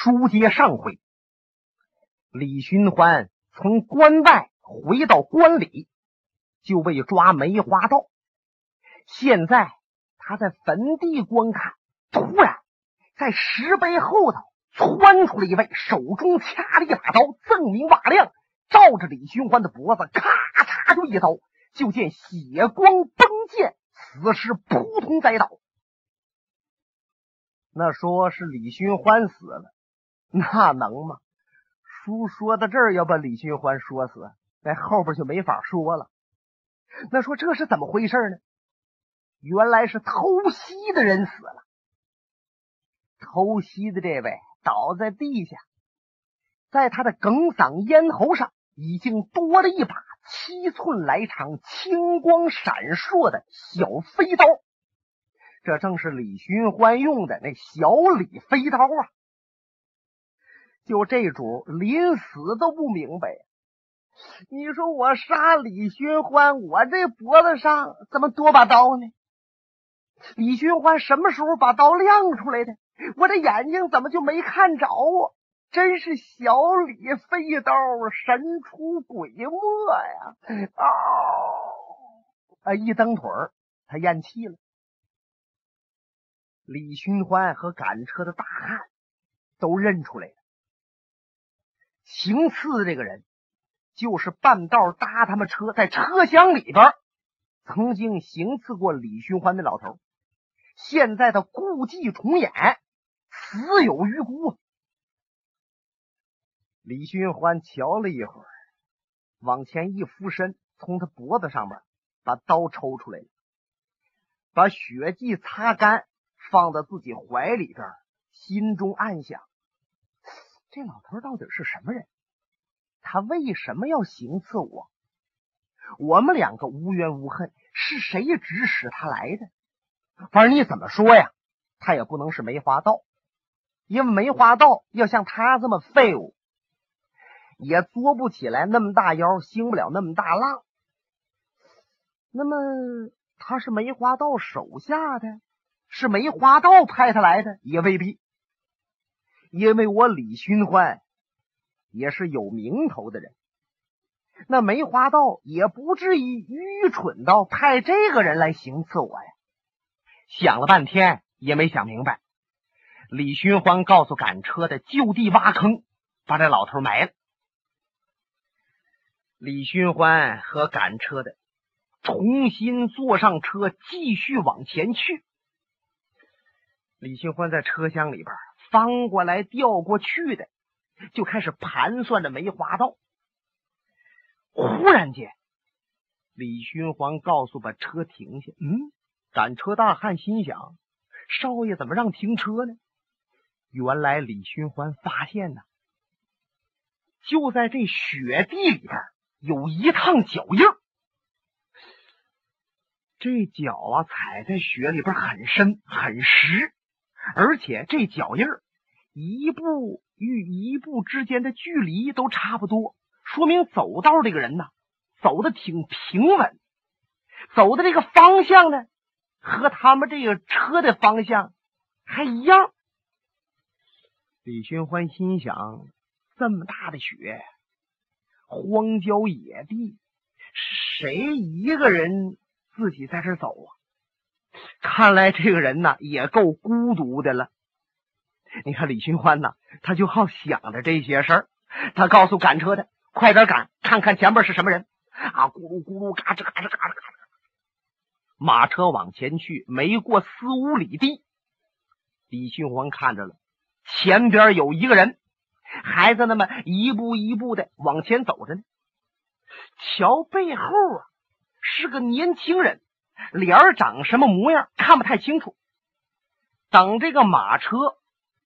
书接上回，李寻欢从关外回到关里，就为抓梅花道。现在他在坟地观看，突然在石碑后头窜出了一位，手中掐着一把刀，锃明瓦亮，照着李寻欢的脖子，咔嚓就一刀，就见血光崩溅，死尸扑通栽倒。那说是李寻欢死了。那能吗？书说到这儿，要把李寻欢说死，那后边就没法说了。那说这是怎么回事呢？原来是偷袭的人死了。偷袭的这位倒在地下，在他的梗嗓咽喉上已经多了一把七寸来长、青光闪烁的小飞刀。这正是李寻欢用的那小李飞刀啊！就这主临死都不明白，你说我杀李寻欢，我这脖子上怎么多把刀呢？李寻欢什么时候把刀亮出来的？我这眼睛怎么就没看着啊？真是小李飞刀神出鬼没呀！啊！啊！一蹬腿，他咽气了。李寻欢和赶车的大汉都认出来了。行刺这个人，就是半道搭他们车，在车厢里边曾经行刺过李寻欢的老头，现在他故伎重演，死有余辜。李寻欢瞧了一会儿，往前一俯身，从他脖子上面把刀抽出来，把血迹擦干，放到自己怀里边，心中暗想。这老头到底是什么人？他为什么要行刺我？我们两个无冤无恨，是谁指使他来的？反正你怎么说呀，他也不能是梅花道，因为梅花道要像他这么废物，也作不起来那么大妖，兴不了那么大浪。那么他是梅花道手下的，是梅花道派他来的，也未必。因为我李寻欢也是有名头的人，那梅花道也不至于愚蠢到派这个人来行刺我呀。想了半天也没想明白。李寻欢告诉赶车的，就地挖坑，把这老头埋了。李寻欢和赶车的重新坐上车，继续往前去。李寻欢在车厢里边。翻过来调过去的，就开始盘算着梅花道。忽然间，李寻欢告诉把车停下。嗯，赶车大汉心想：少爷怎么让停车呢？原来李寻欢发现呢，就在这雪地里边有一趟脚印这脚啊踩在雪里边很深很实。而且这脚印儿一步与一步之间的距离都差不多，说明走道这个人呢走的挺平稳，走的这个方向呢和他们这个车的方向还一样。李寻欢心想：这么大的雪，荒郊野地，谁一个人自己在这走啊？看来这个人呢也够孤独的了。你看李寻欢呢，他就好想着这些事儿。他告诉赶车的：“快点赶，看看前边是什么人。”啊，咕噜咕噜，嘎吱嘎吱嘎吱嘎吱。马车往前去，没过四五里地，李寻欢看着了，前边有一个人，还在那么一步一步的往前走着呢。瞧背后啊，是个年轻人。脸儿长什么模样看不太清楚。等这个马车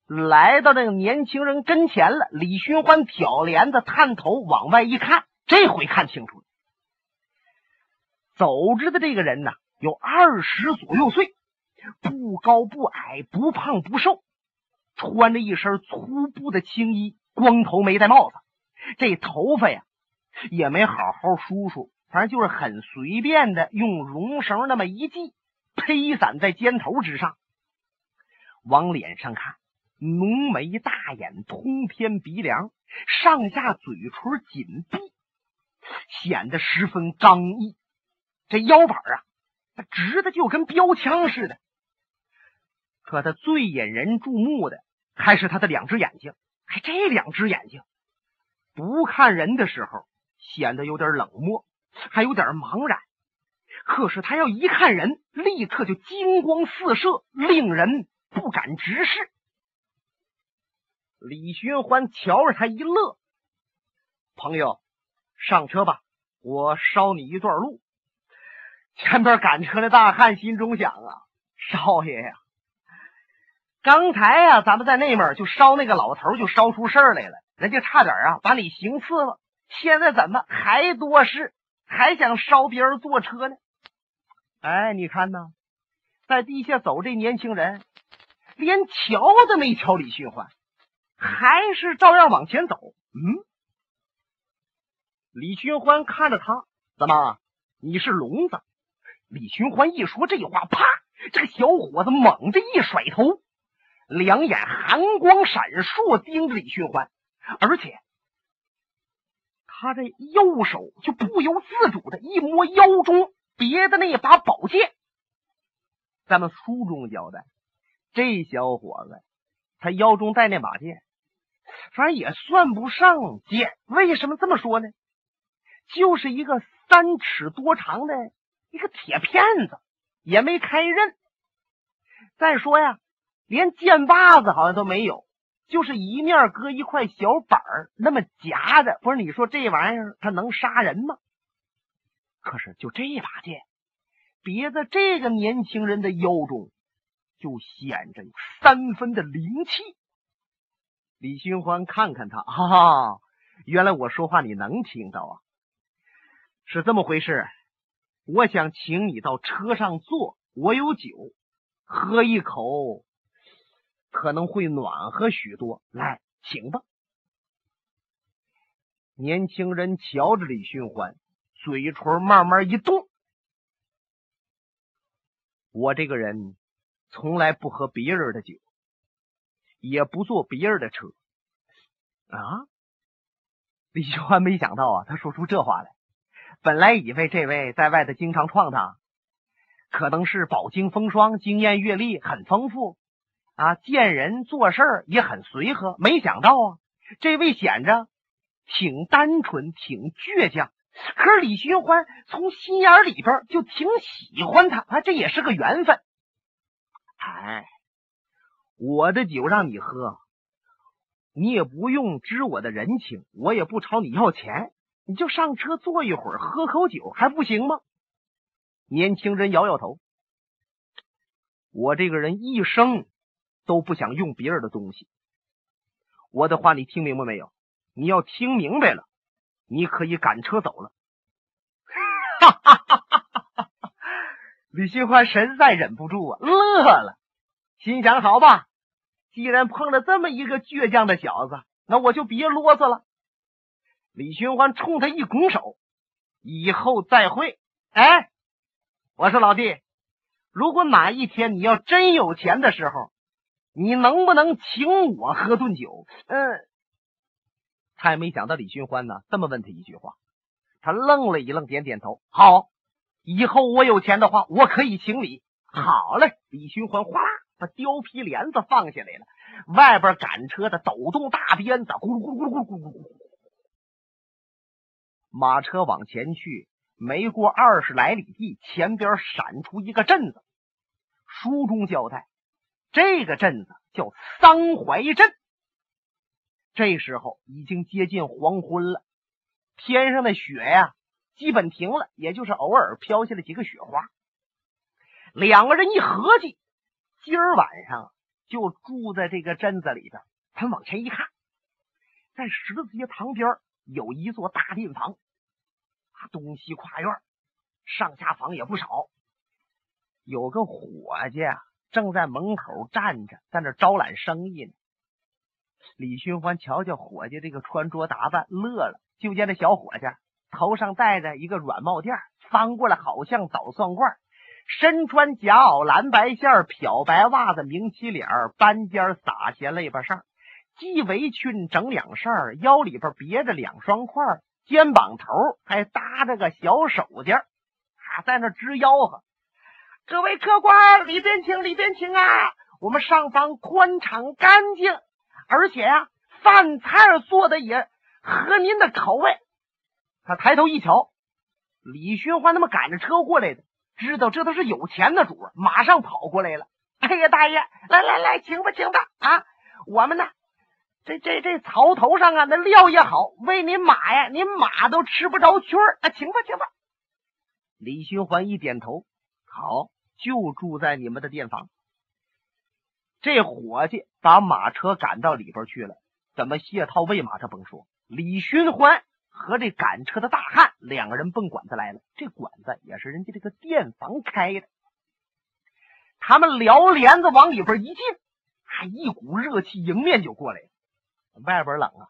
来到那个年轻人跟前了，李寻欢挑帘子探头往外一看，这回看清楚了。走着的这个人呢，有二十左右岁，不高不矮，不胖不瘦，穿着一身粗布的青衣，光头没戴帽子，这头发呀也没好好梳梳。反正就是很随便的，用绒绳那么一系，披散在肩头之上。往脸上看，浓眉大眼，通天鼻梁，上下嘴唇紧闭，显得十分刚毅。这腰板啊，直的就跟标枪似的。可他最引人注目的还是他的两只眼睛。哎，这两只眼睛不看人的时候显得有点冷漠，还有点茫然。可是他要一看人，立刻就金光四射，令人不敢直视。李寻欢瞧着他一乐：“朋友，上车吧，我捎你一段路。”前边赶车的大汉心中想啊：“少爷呀，刚才呀，咱们在那边就捎那个老头，就捎出事儿来了，人家差点啊把你行刺了。现在怎么还多事，还想捎别人坐车呢？”哎，你看呐，在地下走这年轻人，连瞧都没瞧李寻欢，还是照样往前走。嗯，李寻欢看着他，怎么？你是聋子？李寻欢一说这话，啪！这个小伙子猛地一甩头，两眼寒光闪烁，盯着李寻欢，而且他这右手就不由自主的一摸腰中。别的那把宝剑，咱们书中交代，这小伙子他腰中带那把剑，反正也算不上剑。为什么这么说呢？就是一个三尺多长的一个铁片子，也没开刃。再说呀，连剑把子好像都没有，就是一面搁一块小板儿那么夹着。不是你说这玩意儿它能杀人吗？可是，就这把剑别在这个年轻人的腰中，就显着有三分的灵气。李寻欢看看他，哈哈，原来我说话你能听到啊？是这么回事。我想请你到车上坐，我有酒，喝一口可能会暖和许多。来，请吧。年轻人瞧着李寻欢。嘴唇慢慢一动，我这个人从来不喝别人的酒，也不坐别人的车啊！李秀欢没想到啊，他说出这话来。本来以为这位在外头经常闯荡，可能是饱经风霜，经验阅历很丰富啊，见人做事也很随和。没想到啊，这位显着挺单纯，挺倔强。可是李寻欢从心眼里边就挺喜欢他，啊，这也是个缘分。哎，我的酒让你喝，你也不用知我的人情，我也不朝你要钱，你就上车坐一会儿，喝口酒还不行吗？年轻人摇摇头，我这个人一生都不想用别人的东西。我的话你听明白没有？你要听明白了。你可以赶车走了，哈哈哈哈哈！李寻欢实在忍不住啊，乐了，心想：好吧，既然碰了这么一个倔强的小子，那我就别啰嗦了。李寻欢冲他一拱手：“以后再会。”哎，我说老弟，如果哪一天你要真有钱的时候，你能不能请我喝顿酒？嗯。他也没想到李寻欢呢这么问他一句话，他愣了一愣，点点头。好，以后我有钱的话，我可以请你。好嘞，李寻欢哗啦把貂皮帘子放下来了，外边赶车的抖动大鞭子，咕噜咕噜咕噜咕噜咕噜，马车往前去，没过二十来里地，前边闪出一个镇子。书中交代，这个镇子叫桑槐镇。这时候已经接近黄昏了，天上的雪呀基本停了，也就是偶尔飘下来几个雪花。两个人一合计，今儿晚上就住在这个镇子里边。他往前一看，在十字街旁边有一座大店房，东西跨院，上下房也不少。有个伙计正在门口站着，在那招揽生意呢。李寻欢瞧瞧伙计这个穿着打扮，乐了。就见这小伙计头上戴着一个软帽垫，翻过来好像捣蒜罐，身穿夹袄蓝白线漂白袜子明旗领斑尖撒鞋肋巴上，系围裙整两扇腰里边别着两双筷肩膀头还搭着个小手绢还在那直吆喝：“各位客官，里边请，里边请啊！我们上房宽敞干净，而且啊，饭菜做的也合您的口味。”他抬头一瞧，李寻欢他们赶着车过来的，知道这都是有钱的主，马上跑过来了。哎呀，大爷，来来来，请吧，请吧啊！我们呢，这这这槽头上啊，那料也好，喂您马呀，您马都吃不着圈儿啊，请吧，请吧。李寻欢一点头，好，就住在你们的店房。这伙计把马车赶到里边去了，怎么谢套喂马？他甭说，李寻欢。和这赶车的大汉两个人奔馆子来了，这馆子也是人家这个店房开的。他们撩帘子往里边一进，还一股热气迎面就过来了。外边冷啊，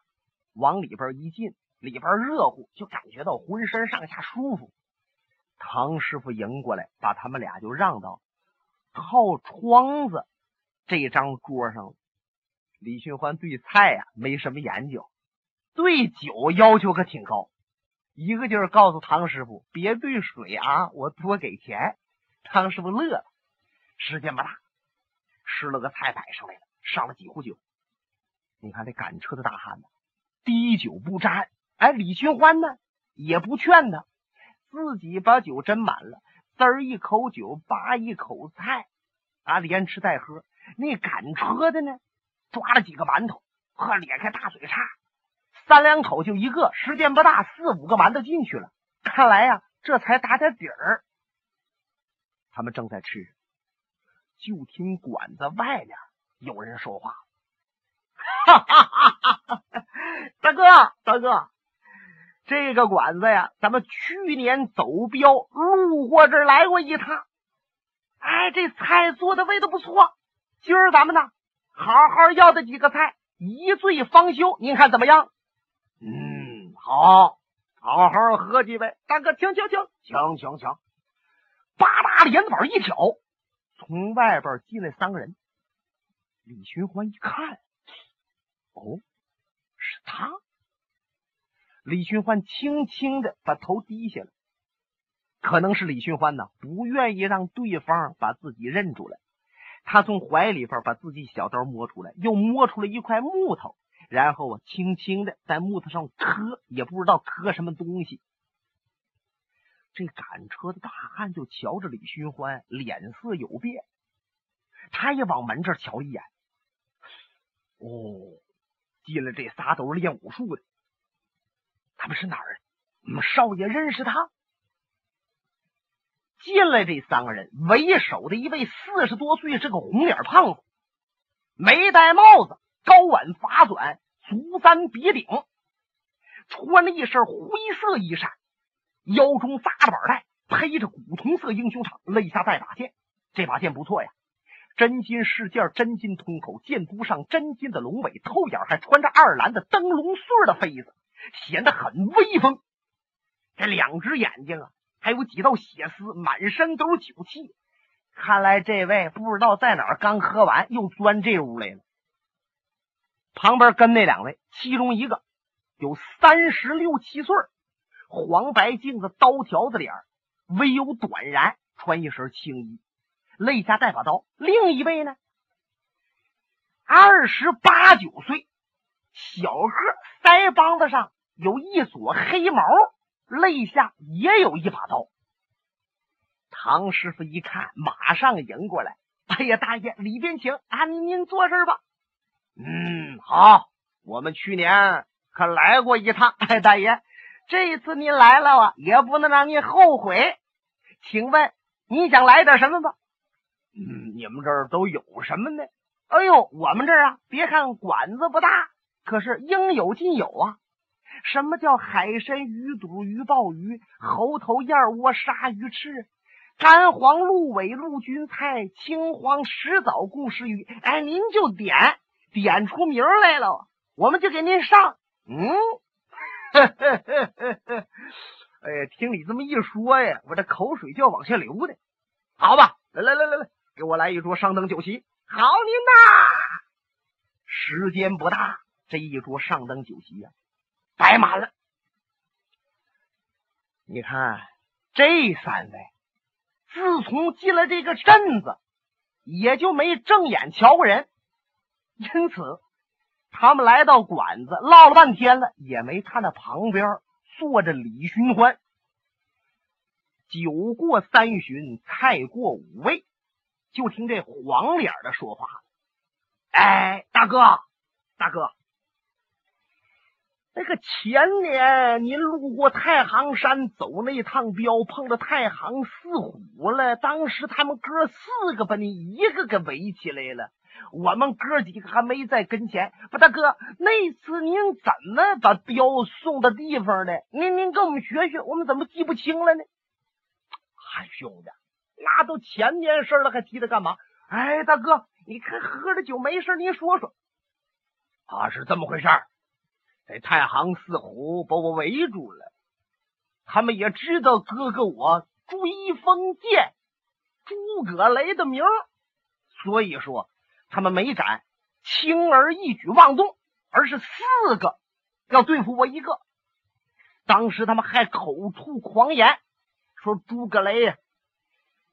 往里边一进，里边热乎，就感觉到浑身上下舒服。唐师傅迎过来，把他们俩就让到靠窗子这张桌上了。李寻欢对菜呀没什么研究。对酒要求可挺高，一个劲儿告诉唐师傅别兑水啊，我多给钱。唐师傅乐了，时间不大，吃了个菜摆上来了，上了几壶酒。你看这赶车的大汉子，滴酒不沾。哎，李寻欢呢也不劝他，自己把酒斟满了，滋儿一口酒，扒一口菜，啊，连吃带喝。那赶车的呢，抓了几个馒头，呵，咧开大嘴叉。三两口就一个，时间不大，四五个馒头进去了。看来呀，这才打点底儿。他们正在吃，就听馆子外面有人说话：“ 哈哈哈哈哈哈大哥，大哥，这个馆子呀，咱们去年走镖路过这儿来过一趟。哎，这菜做的味道不错。今儿咱们呢，好好要的几个菜，一醉方休。您看怎么样？”嗯，好，好好喝几杯。大哥，请请请，请请请。八大帘子板一挑，从外边进来三个人。李寻欢一看，哦，是他。李寻欢轻轻的把头低下了，可能是李寻欢呢不愿意让对方把自己认出来。他从怀里边把自己小刀摸出来，又摸出了一块木头。然后啊，轻轻的在木头上磕，也不知道磕什么东西。这赶车的大汉就瞧着李寻欢，脸色有变。他也往门这瞧一眼。哦，进来这仨都是练武术的。他们是哪儿？我们少爷认识他。进来这三个人，为首的一位四十多岁，是个红脸胖子，没戴帽子。高挽发短，足三别顶，穿了一身灰色衣衫，腰中扎着板带，披着古铜色英雄氅，肋下带把剑。这把剑不错呀，真金饰件，真金通口，剑箍上真金的龙尾，透眼还穿着二蓝的灯笼穗的妃子，显得很威风。这两只眼睛啊，还有几道血丝，满身都是酒气。看来这位不知道在哪儿刚喝完，又钻这屋来了。旁边跟那两位，其中一个有三十六七岁，黄白镜子，刀条子脸，微有短髯，穿一身青衣，肋下带把刀。另一位呢，二十八九岁，小个，腮帮子上有一撮黑毛，肋下也有一把刀。唐师傅一看，马上迎过来：“哎呀，大爷，里边请啊！您您坐这儿吧。”嗯，好，我们去年可来过一趟。哎，大爷，这次您来了啊，也不能让您后悔。请问你想来点什么吧？嗯，你们这儿都有什么呢？哎呦，我们这儿啊，别看馆子不大，可是应有尽有啊。什么叫海参、鱼肚、鱼鲍鱼、猴头、燕窝、鲨鱼翅、干黄、鹿尾、陆军菜、青黄、石枣、贡石鱼？哎，您就点。点出名来了，我们就给您上。嗯，哎，听你这么一说呀，我这口水就要往下流的。好吧，来来来来来，给我来一桌上等酒席。好，您呐，时间不大，这一桌上等酒席呀，摆满了。你看这三位，自从进了这个镇子，也就没正眼瞧过人，因此他们来到馆子唠了半天了，也没看到旁边坐着李寻欢。酒过三巡，菜过五味。就听这黄脸的说话了：“哎，大哥，大哥，那个前年您路过太行山走那趟镖，碰到太行四虎了。当时他们哥四个把你一个给围起来了，我们哥几个还没在跟前。不，大哥，那次您怎么把镖送到地方的？您您跟我们学学，我们怎么记不清了呢？嗨，兄弟。”那都前年事了，还提它干嘛？哎，大哥，你看喝了酒没事，您说说。啊，是这么回事儿。这太行四虎把我围住了，他们也知道哥哥我追风剑诸葛雷的名，所以说他们没敢轻而易举妄动，而是四个要对付我一个。当时他们还口吐狂言，说诸葛雷呀。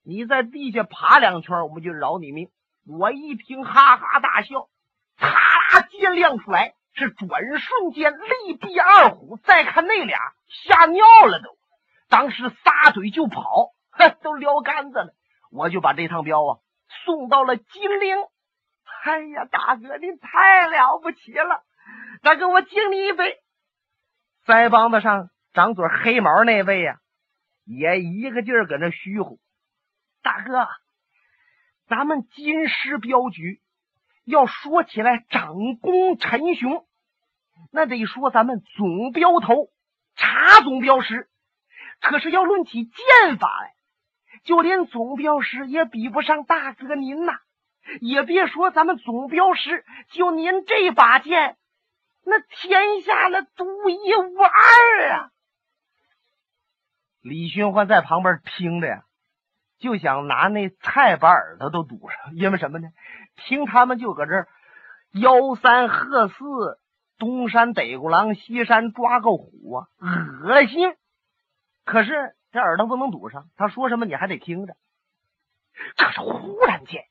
你在地下爬两圈，我们就饶你命。我一听，哈哈大笑，啪啦剑亮出来，是转瞬间力毙二虎。再看那俩，吓尿了都，当时撒腿就跑，哼，都撩杆子了。我就把这趟镖啊送到了金陵。哎呀，大哥，您太了不起了！大哥，我敬你一杯。腮帮子上长嘴黑毛那位呀，也一个劲儿搁那虚乎。大哥，咱们金狮镖局要说起来长功陈雄，那得说咱们总镖头查总镖师。可是要论起剑法来，就连总镖师也比不上大哥您呐。也别说咱们总镖师，就您这把剑，那天下那独一无二啊！李寻欢在旁边听着呀。就想拿那菜把耳朵都堵上，因为什么呢？听他们就搁这吆三喝四，东山逮过狼，西山抓个虎啊，恶心。可是这耳朵不能堵上，他说什么你还得听着。可是忽然间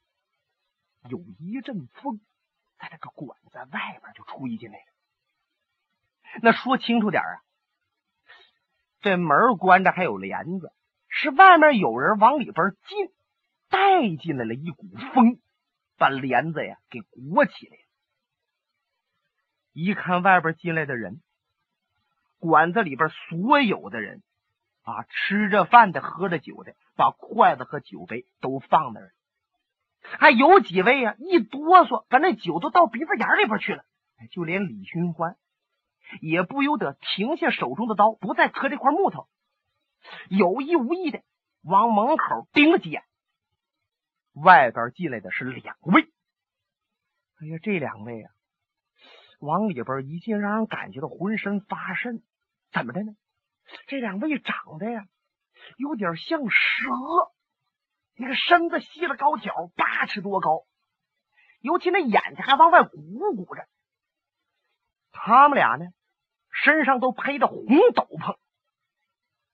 有一阵风在这个馆子外边就吹进来了。那说清楚点啊，这门关着，还有帘子。是外面有人往里边进，带进来了一股风，把帘子呀给裹起来了。一看外边进来的人，馆子里边所有的人啊，吃着饭的，喝着酒的，把筷子和酒杯都放那儿，还有几位啊，一哆嗦，把那酒都到鼻子眼里边去了。就连李寻欢也不由得停下手中的刀，不再磕这块木头。有意无意的往门口盯了几眼，外边进来的是两位。哎呀，这两位啊，往里边一进，让人感觉到浑身发瘆。怎么的呢？这两位长得呀，有点像蛇，那个身子细了高挑，八尺多高，尤其那眼睛还往外鼓鼓着。他们俩呢，身上都披着红斗篷。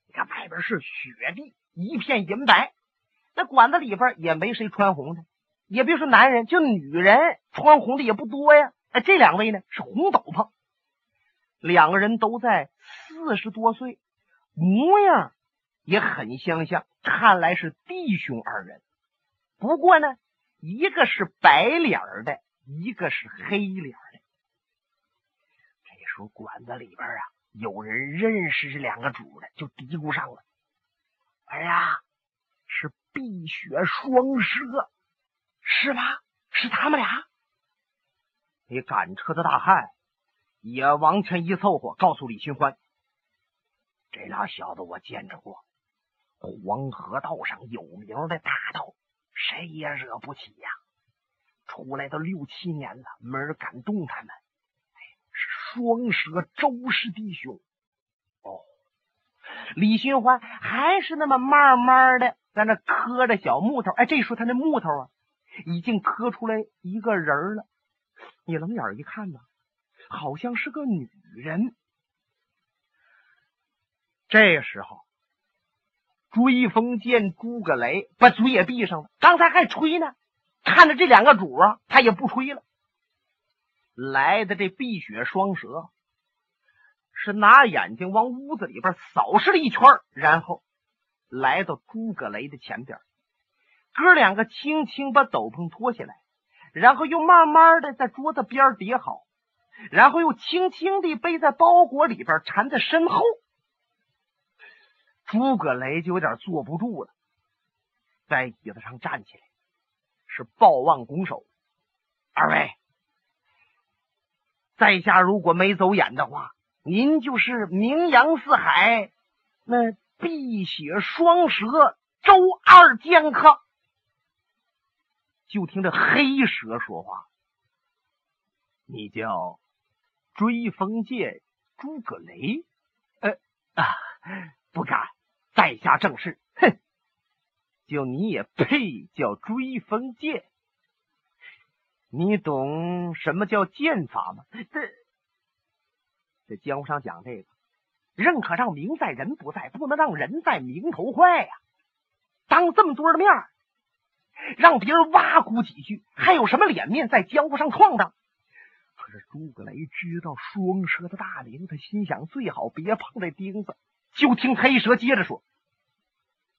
你看外边是雪地，一片银白。那馆子里边也没谁穿红的，也别说男人，就女人穿红的也不多呀。哎，这两位呢是红斗篷，两个人都在四十多岁，模样也很相像，看来是弟兄二人。不过呢，一个是白脸的，一个是黑脸的。这时候馆子里边啊。有人认识这两个主的，就嘀咕上了：“哎呀，是碧血双蛇，是吧？是他们俩。”那赶车的大汉也往前一凑合，告诉李寻欢：“这俩小子我见着过，黄河道上有名的大盗，谁也惹不起呀。出来都六七年了，没人敢动他们。”双蛇周氏弟兄，哦，李寻欢还是那么慢慢的在那磕着小木头。哎，这时候他那木头啊，已经磕出来一个人了。你冷眼一看呢，好像是个女人。这时候，追风见诸葛雷把嘴也闭上了，刚才还吹呢，看着这两个主啊，他也不吹了。来的这碧血双蛇是拿眼睛往屋子里边扫视了一圈，然后来到诸葛雷的前边，哥两个轻轻把斗篷脱下来，然后又慢慢的在桌子边叠好，然后又轻轻的背在包裹里边缠在身后。诸葛雷就有点坐不住了，在椅子上站起来，是抱腕拱手：“二位，在下如果没走眼的话，您就是名扬四海那碧血双蛇周二剑客。”就听这黑蛇说话：“你叫追风剑诸葛雷？呃啊，不敢。”在下正是，哼！就你也配叫追风剑？你懂什么叫剑法吗？这这江湖上讲这个，认可让名在人不在，不能让人在名头坏呀。当这么多的面让别人挖苦几句，还有什么脸面在江湖上闯荡？可是诸葛雷知道双蛇的大名，他心想最好别碰这钉子。就听黑蛇接着说：“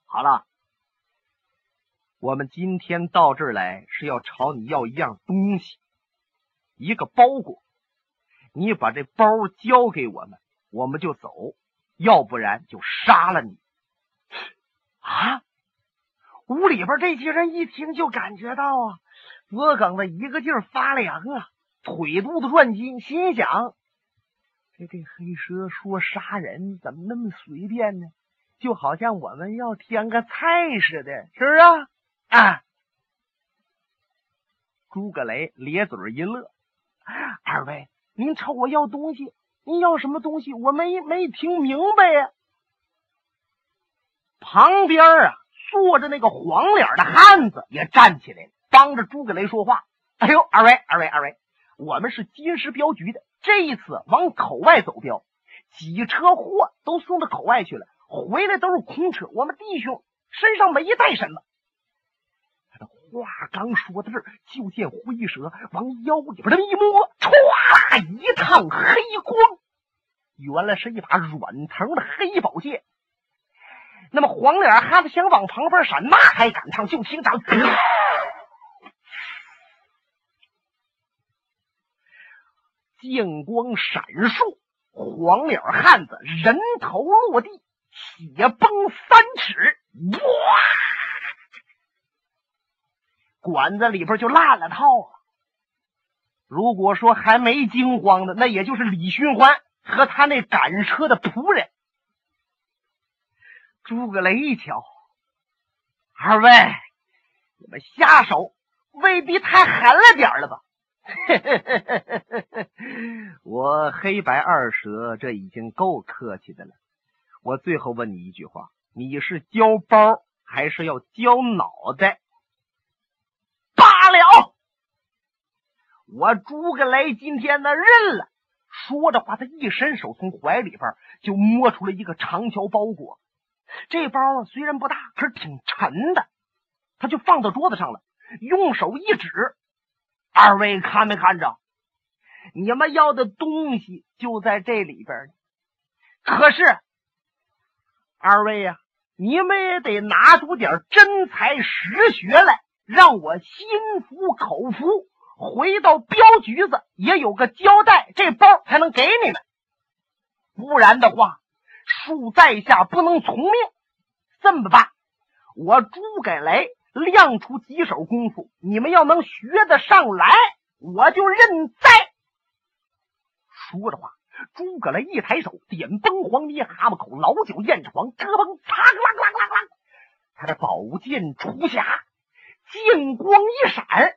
好了，我们今天到这儿来是要朝你要一样东西，一个包裹。你把这包交给我们，我们就走；要不然就杀了你。”啊！屋里边这些人一听就感觉到啊，脖梗子一个劲儿发凉啊，腿肚子转筋，心想。这这黑蛇说杀人怎么那么随便呢？就好像我们要添个菜似的，是不是啊？啊！诸葛雷咧嘴一乐：“二位，您朝我要东西，您要什么东西？我没没听明白呀。”旁边啊，坐着那个黄脸的汉子也站起来了，帮着诸葛雷说话：“哎呦，二位，二位，二位，我们是金石镖局的。”这一次往口外走镖，几车货都送到口外去了，回来都是空车。我们弟兄身上没带什么。他的话刚说到这儿，就见灰蛇往腰里边这么一摸，歘，一趟黑光，原来是一把软藤的黑宝剑。那么黄脸汉子想往旁边闪，那还赶趟？就听着。剑光闪烁，黄脸汉子人头落地，血崩三尺，哇！管子里边就烂了套了。如果说还没惊慌的，那也就是李寻欢和他那赶车的仆人。诸葛雷一瞧，二位，你们下手未必太狠了点了吧？我黑白二蛇，这已经够客气的了。我最后问你一句话：你是交包还是要交脑袋？罢了，我诸葛雷今天呢认了。说着话，他一伸手，从怀里边就摸出了一个长条包裹。这包虽然不大，可是挺沉的，他就放到桌子上了，用手一指。二位看没看着？你们要的东西就在这里边呢。可是，二位呀，你们也得拿出点真才实学来，让我心服口服。回到镖局子也有个交代，这包才能给你们。不然的话，恕在下不能从命。这么办？我诸葛雷。亮出几手功夫，你们要能学得上来，我就认栽。说着话，诸葛雷一抬手，点崩黄泥蛤蟆口，老酒燕床，咯嘣，嚓啦啦啦啦，他的宝剑出匣，剑光一闪，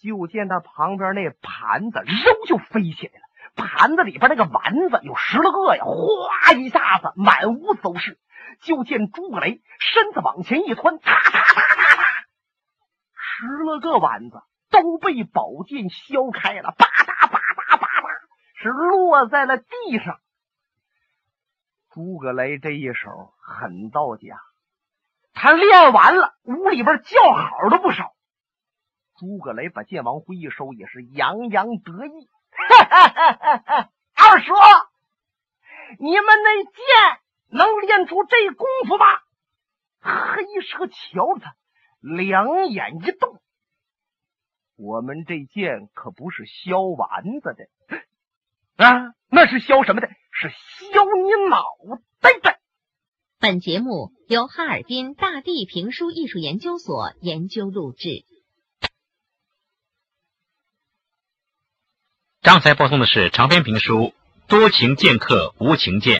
就见他旁边那盘子，肉就飞起来了，盘子里边那个丸子有十来个呀，哗一下子满屋子都是。就见诸葛雷身子往前一窜，啪啪啪啪啪，十来个丸子都被宝剑削开了，吧嗒吧嗒吧嗒，是落在了地上。诸葛雷这一手狠到家，他练完了，屋里边叫好的不少。诸葛雷把剑往回一收，也是洋洋得意。哈 哈二叔，你们那剑能练出这功夫吗？黑蛇瞧着他，两眼一动。我们这剑可不是削丸子的啊，那是削什么的？是削你脑袋的。本节目由哈尔滨大地评书艺术研究所研究录制。刚才播送的是长篇评书《多情剑客无情剑》。